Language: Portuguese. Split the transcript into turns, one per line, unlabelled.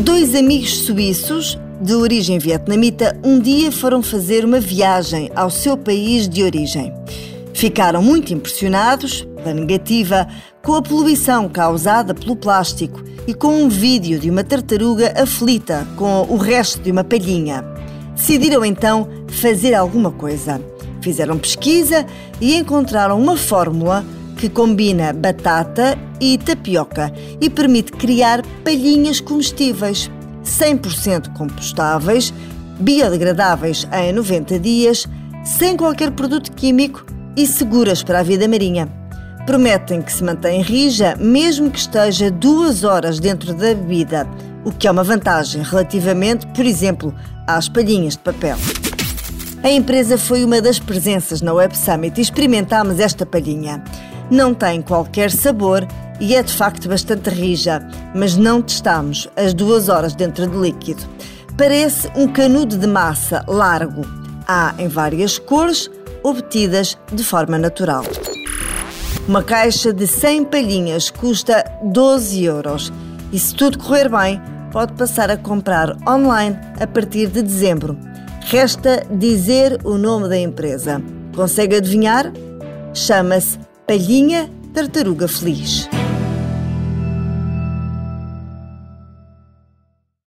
Dois amigos suíços, de origem vietnamita, um dia foram fazer uma viagem ao seu país de origem. Ficaram muito impressionados, pela negativa, com a poluição causada pelo plástico e com um vídeo de uma tartaruga aflita com o resto de uma palhinha. Decidiram então fazer alguma coisa. Fizeram pesquisa e encontraram uma fórmula que combina batata e tapioca e permite criar palhinhas comestíveis, 100% compostáveis, biodegradáveis em 90 dias, sem qualquer produto químico e seguras para a vida marinha. Prometem que se mantém rija mesmo que esteja duas horas dentro da bebida, o que é uma vantagem relativamente, por exemplo, às palhinhas de papel. A empresa foi uma das presenças na Web Summit e experimentámos esta palhinha. Não tem qualquer sabor e é de facto bastante rija, mas não testámos as duas horas dentro do líquido. Parece um canudo de massa largo. Há em várias cores, obtidas de forma natural. Uma caixa de 100 palhinhas custa 12 euros e, se tudo correr bem, pode passar a comprar online a partir de dezembro. Resta dizer o nome da empresa. Consegue adivinhar? Chama-se Palhinha Tartaruga Feliz.